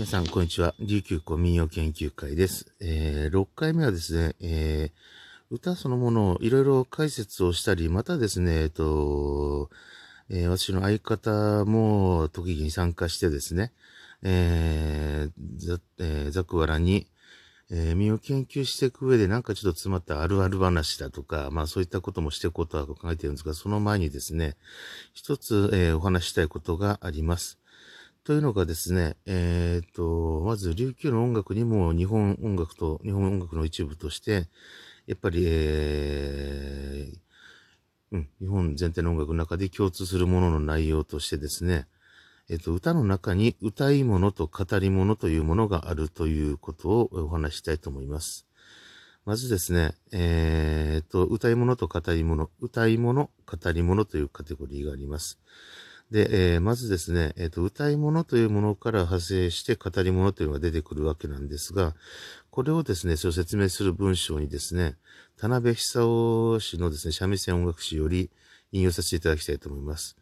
皆さん、こんにちは。琉球古民謡研究会です。えー、6回目はですね、えー、歌そのものをいろいろ解説をしたり、またですね、えっと、えー私の相方も時に参加してですね、えー、ざ、えー、ざくわらに、えー、身を研究していく上でなんかちょっと詰まったあるある話だとか、まあそういったこともしていこうとは考えているんですが、その前にですね、一つ、えーお話したいことがあります。というのがですね、えっ、と、まず琉球の音楽にも日本音楽と、日本音楽の一部として、やっぱり、えーうん、日本全体の音楽の中で共通するものの内容としてですね、えっ、と、歌の中に歌い物と語り物というものがあるということをお話ししたいと思います。まずですね、えっ、と、歌い物と語り物、歌い物、語り物というカテゴリーがあります。で、えーまずですね、えっ、と、歌い物というものから派生して語り物というのが出てくるわけなんですが、これをですね、それを説明する文章にですね、田辺久夫氏のですね、三味線音楽史より引用させていただきたいと思います。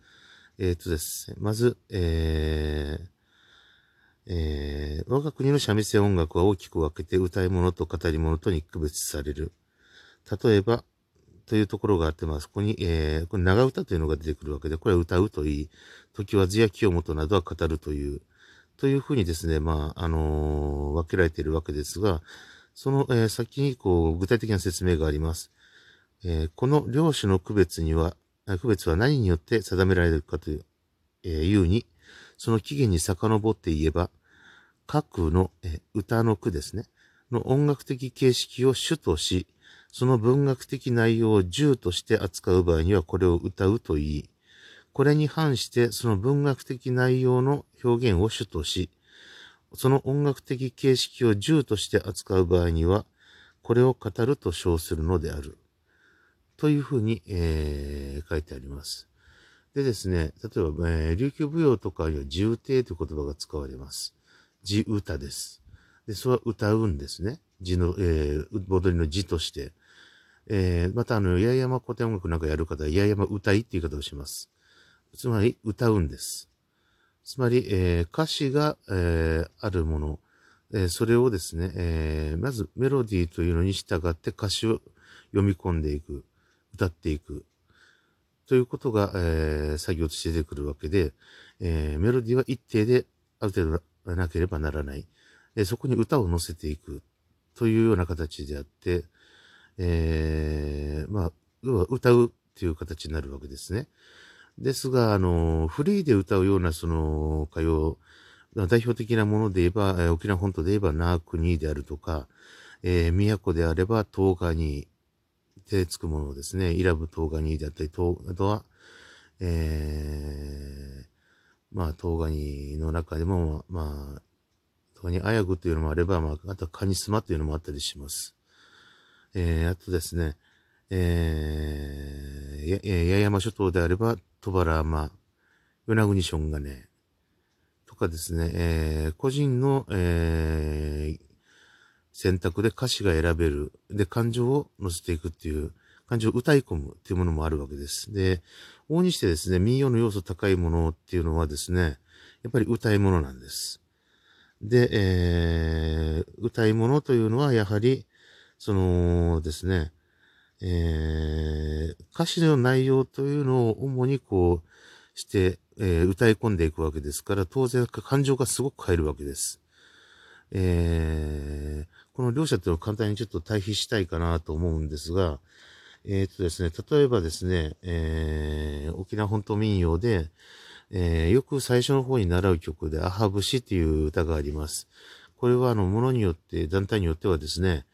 えっ、とですね、まず、えーえー我が国の三味線音楽は大きく分けて歌い物と語り物とに区別される。例えば、というところがあって、まあ、そこに、えー、これ長歌というのが出てくるわけで、これは歌うといい、時は図や清本などは語るという、というふうにですね、まあ、あのー分けられているわけですが、その、えー先に、こう、具体的な説明があります。えーこの両種の区別には、区別は何によって定められるかという、えーいうに、その起源に遡って言えば、各の、えー歌の句ですね、の音楽的形式を主とし、その文学的内容を銃として扱う場合にはこれを歌うと言い、これに反してその文学的内容の表現を主とし、その音楽的形式を銃として扱う場合には、これを語ると称するのである。というふうに、えー書いてあります。でですね、例えば、えー琉球舞踊とかには自歌という言葉が使われます。自歌です。で、それは歌うんですね。字の、えー、踊りの字として。えーまたあの、八重山古典音楽なんかやる方は、八重山歌いっていう言い方をします。つまり、歌うんです。つまり、えー歌詞が、えーあるもの、えーそれをですね、えーまずメロディーというのに従って歌詞を読み込んでいく、歌っていく、ということが、えー作業として出てくるわけで、えーメロディーは一定である程度なければならない。でそこに歌を乗せていくというような形であって、えーまあ、要は歌うっていう形になるわけですね。ですが、あの、フリーで歌うようなその歌謡、代表的なもので言えば、沖縄本島で言えば、ナークニーであるとか、えー、宮古であれば、東ガニでつくものですね。イラブ東ガニであったり、東あとは、えー、まあ、東ガニの中でも、まあ、東ガニアヤグというのもあれば、まあ、あとはカニスマというのもあったりします。えー、あとですね、えー、やえ八重山諸島であれば、トバラマ、与那国ションガネ、とかですね、えー個人の、えー選択で歌詞が選べる。で、感情を乗せていくっていう、感情を歌い込むっていうものもあるわけです。で、往々にしてですね、民謡の要素高いものっていうのはですね、やっぱり歌い物なんです。で、えー歌い物というのはやはり、そのですね、えー歌詞の内容というのを主にこうして、えー歌い込んでいくわけですから、当然感情がすごく入るわけです。えーこの両者っていうのを簡単にちょっと対比したいかなと思うんですが、えっ、とですね、例えばですね、えー沖縄本島民謡で、えーよく最初の方に習う曲で、アハ節っていう歌があります。これは、あの、ものによって、団体によってはですね、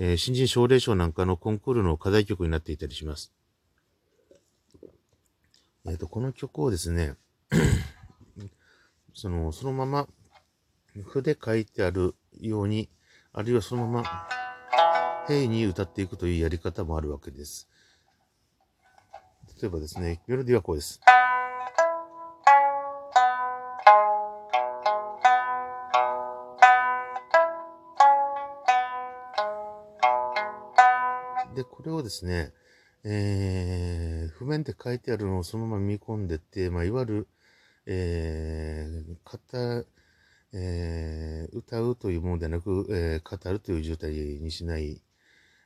えー新人奨励賞なんかのコンクールの課題曲になっていたりします。えっ、と、この曲をですね、その、そのまま、筆書いてあるように、あるいはそのまま、平に歌っていくというやり方もあるわけです。例えばですね、メロディはこうです。これをですね、えー、譜面で書いてあるのをそのまま見込んでって、まあ、いわゆる、えー、型、えー、歌うというものではなく、えー、語るという状態にしない。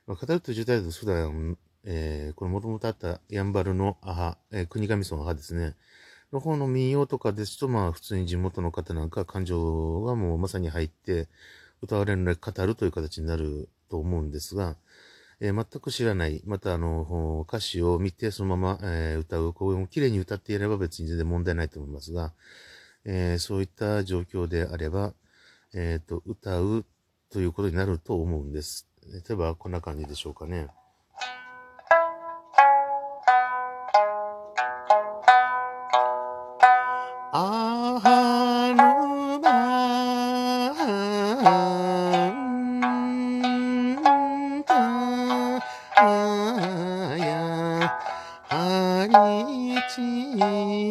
まあ、語るという状態だと普段、えー、このもともとあったやんばるの母、えー、国神村の母ですね。の方の民謡とかですと、まあ普通に地元の方なんか感情がもうまさに入って歌われるので語るという形になると思うんですが、えー、全く知らない、またあの、歌詞を見てそのまま、えー、歌う、こう綺麗に歌っていれば別に全然問題ないと思いますが、えー、そういった状況であれば、えっ、と、歌うということになると思うんです。例えばこんな感じでしょうかね。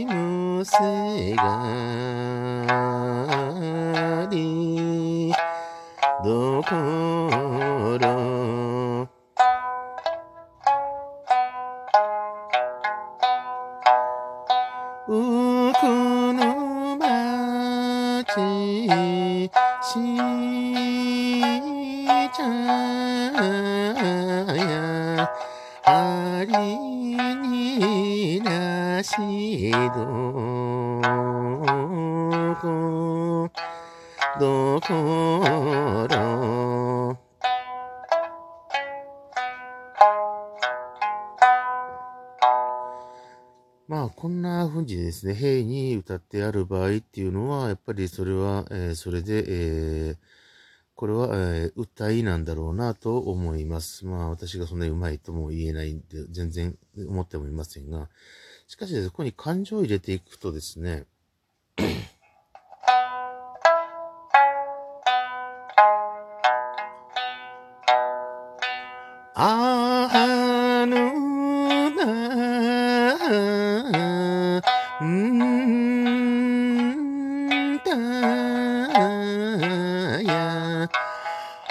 の背が。こどころまあこんな風にですね、兵に歌ってある場合っていうのは、やっぱりそれは、えー、それで、えー、これは、えー、歌いなんだろうなと思います。まあ私がそんなに上手いとも言えないんで、全然思ってもいませんが、しかし、そ、こに感情を入れていくとですね、あ あのなうんたや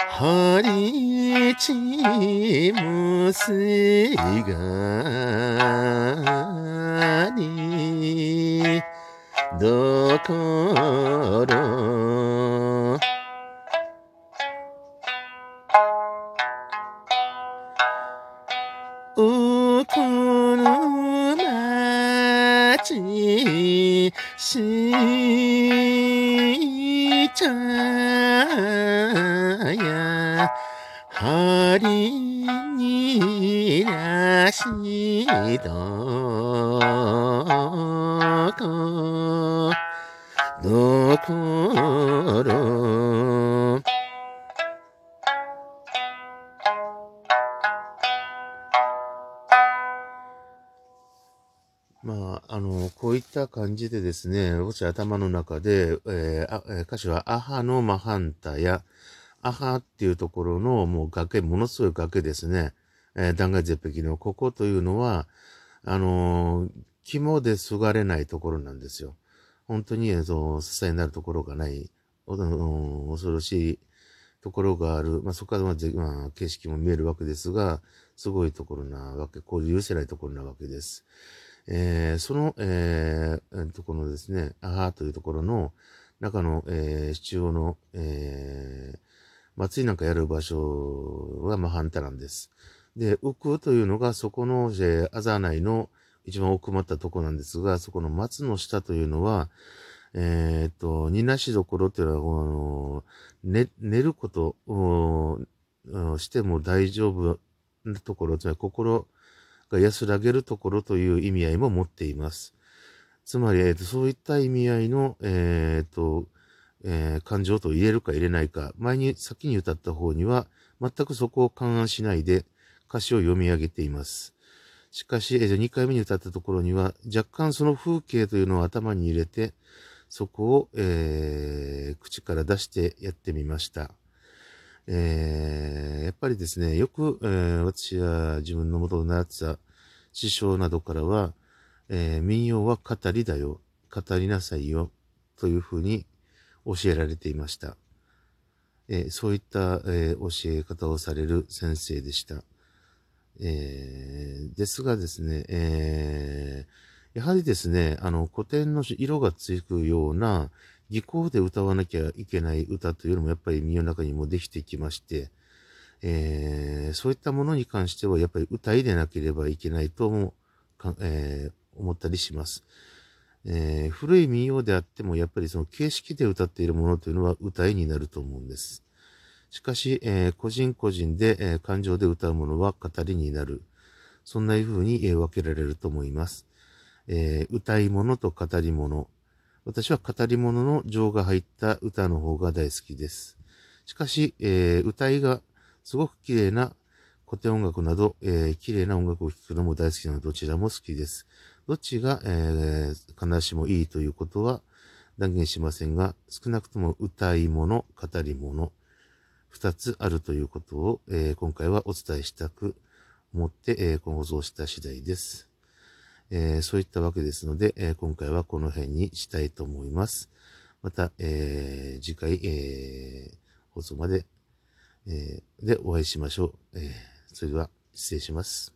はりちむいが可乐。乌库鲁玛吉西伊。まあ、あの、こういった感じでですね、私頭の中で、えー、歌詞はアハのマハンタや、アハっていうところのもう崖、ものすごい崖ですね。えー、断崖絶壁のここというのは、あのー、肝ですがれないところなんですよ。本当に、えー、そ支えになるところがない、恐ろしいところがある。まあ、そこからまあ、まあ、景色も見えるわけですが、すごいところなわけ、こういう許せないところなわけです。えー、その、えー、ところですね、アハというところの中の、えー、中央の、えー、祭りなんかやる場所は、まあ、半田なんです。で、浮くというのが、そこの、えー、あざ内の一番奥まったとこなんですが、そこの松の下というのは、えっ、と、煮なしどころというのは、あの、寝、寝ることをしても大丈夫なところ、つまり心が安らげるところという意味合いも持っています。つまり、えーと、そういった意味合いの、えーとえー、感情と入れるか入れないか、前に先に歌った方には、全くそこを勘案しないで歌詞を読み上げています。しかし、えー、2回目に歌ったところには、若干その風景というのを頭に入れて、そこを、えー、口から出してやってみました。えー、やっぱりですね、よく、えー、私は自分の元の習ってた師匠などからは、えー、民謡は語りだよ、語りなさいよ、というふうに教えられていました。え、そういった、え、教え方をされる先生でした。え、ですがですね、えー、やはりですね、あの、古典の色がつくような技巧で歌わなきゃいけない歌というのもやっぱり身の中にもできてきまして、えー、そういったものに関してはやっぱり歌いでなければいけないともか、えー、思ったりします。えー、古い民謡であってもやっぱりその形式で歌っているものというのは歌いになると思うんです。しかし、えー、個人個人で、えー、感情で歌うものは語りになる。そんな風に、え、分けられると思います。え、歌い物と語り物。私は語り物の情が入った歌の方が大好きです。しかし、えー、歌いがすごく綺麗な古典音楽など、えー、綺麗な音楽を聴くのも大好きなので、どちらも好きです。どっちが、えー、必ずしもいいということは断言しませんが、少なくとも歌い物、語り物、二つあるということを、えー、今回はお伝えしたく思って、えー、放送した次第です。えー、そういったわけですので、え今回はこの辺にしたいと思います。また、えー次回、え放送まで、えでお会いしましょう。えそれでは失礼します。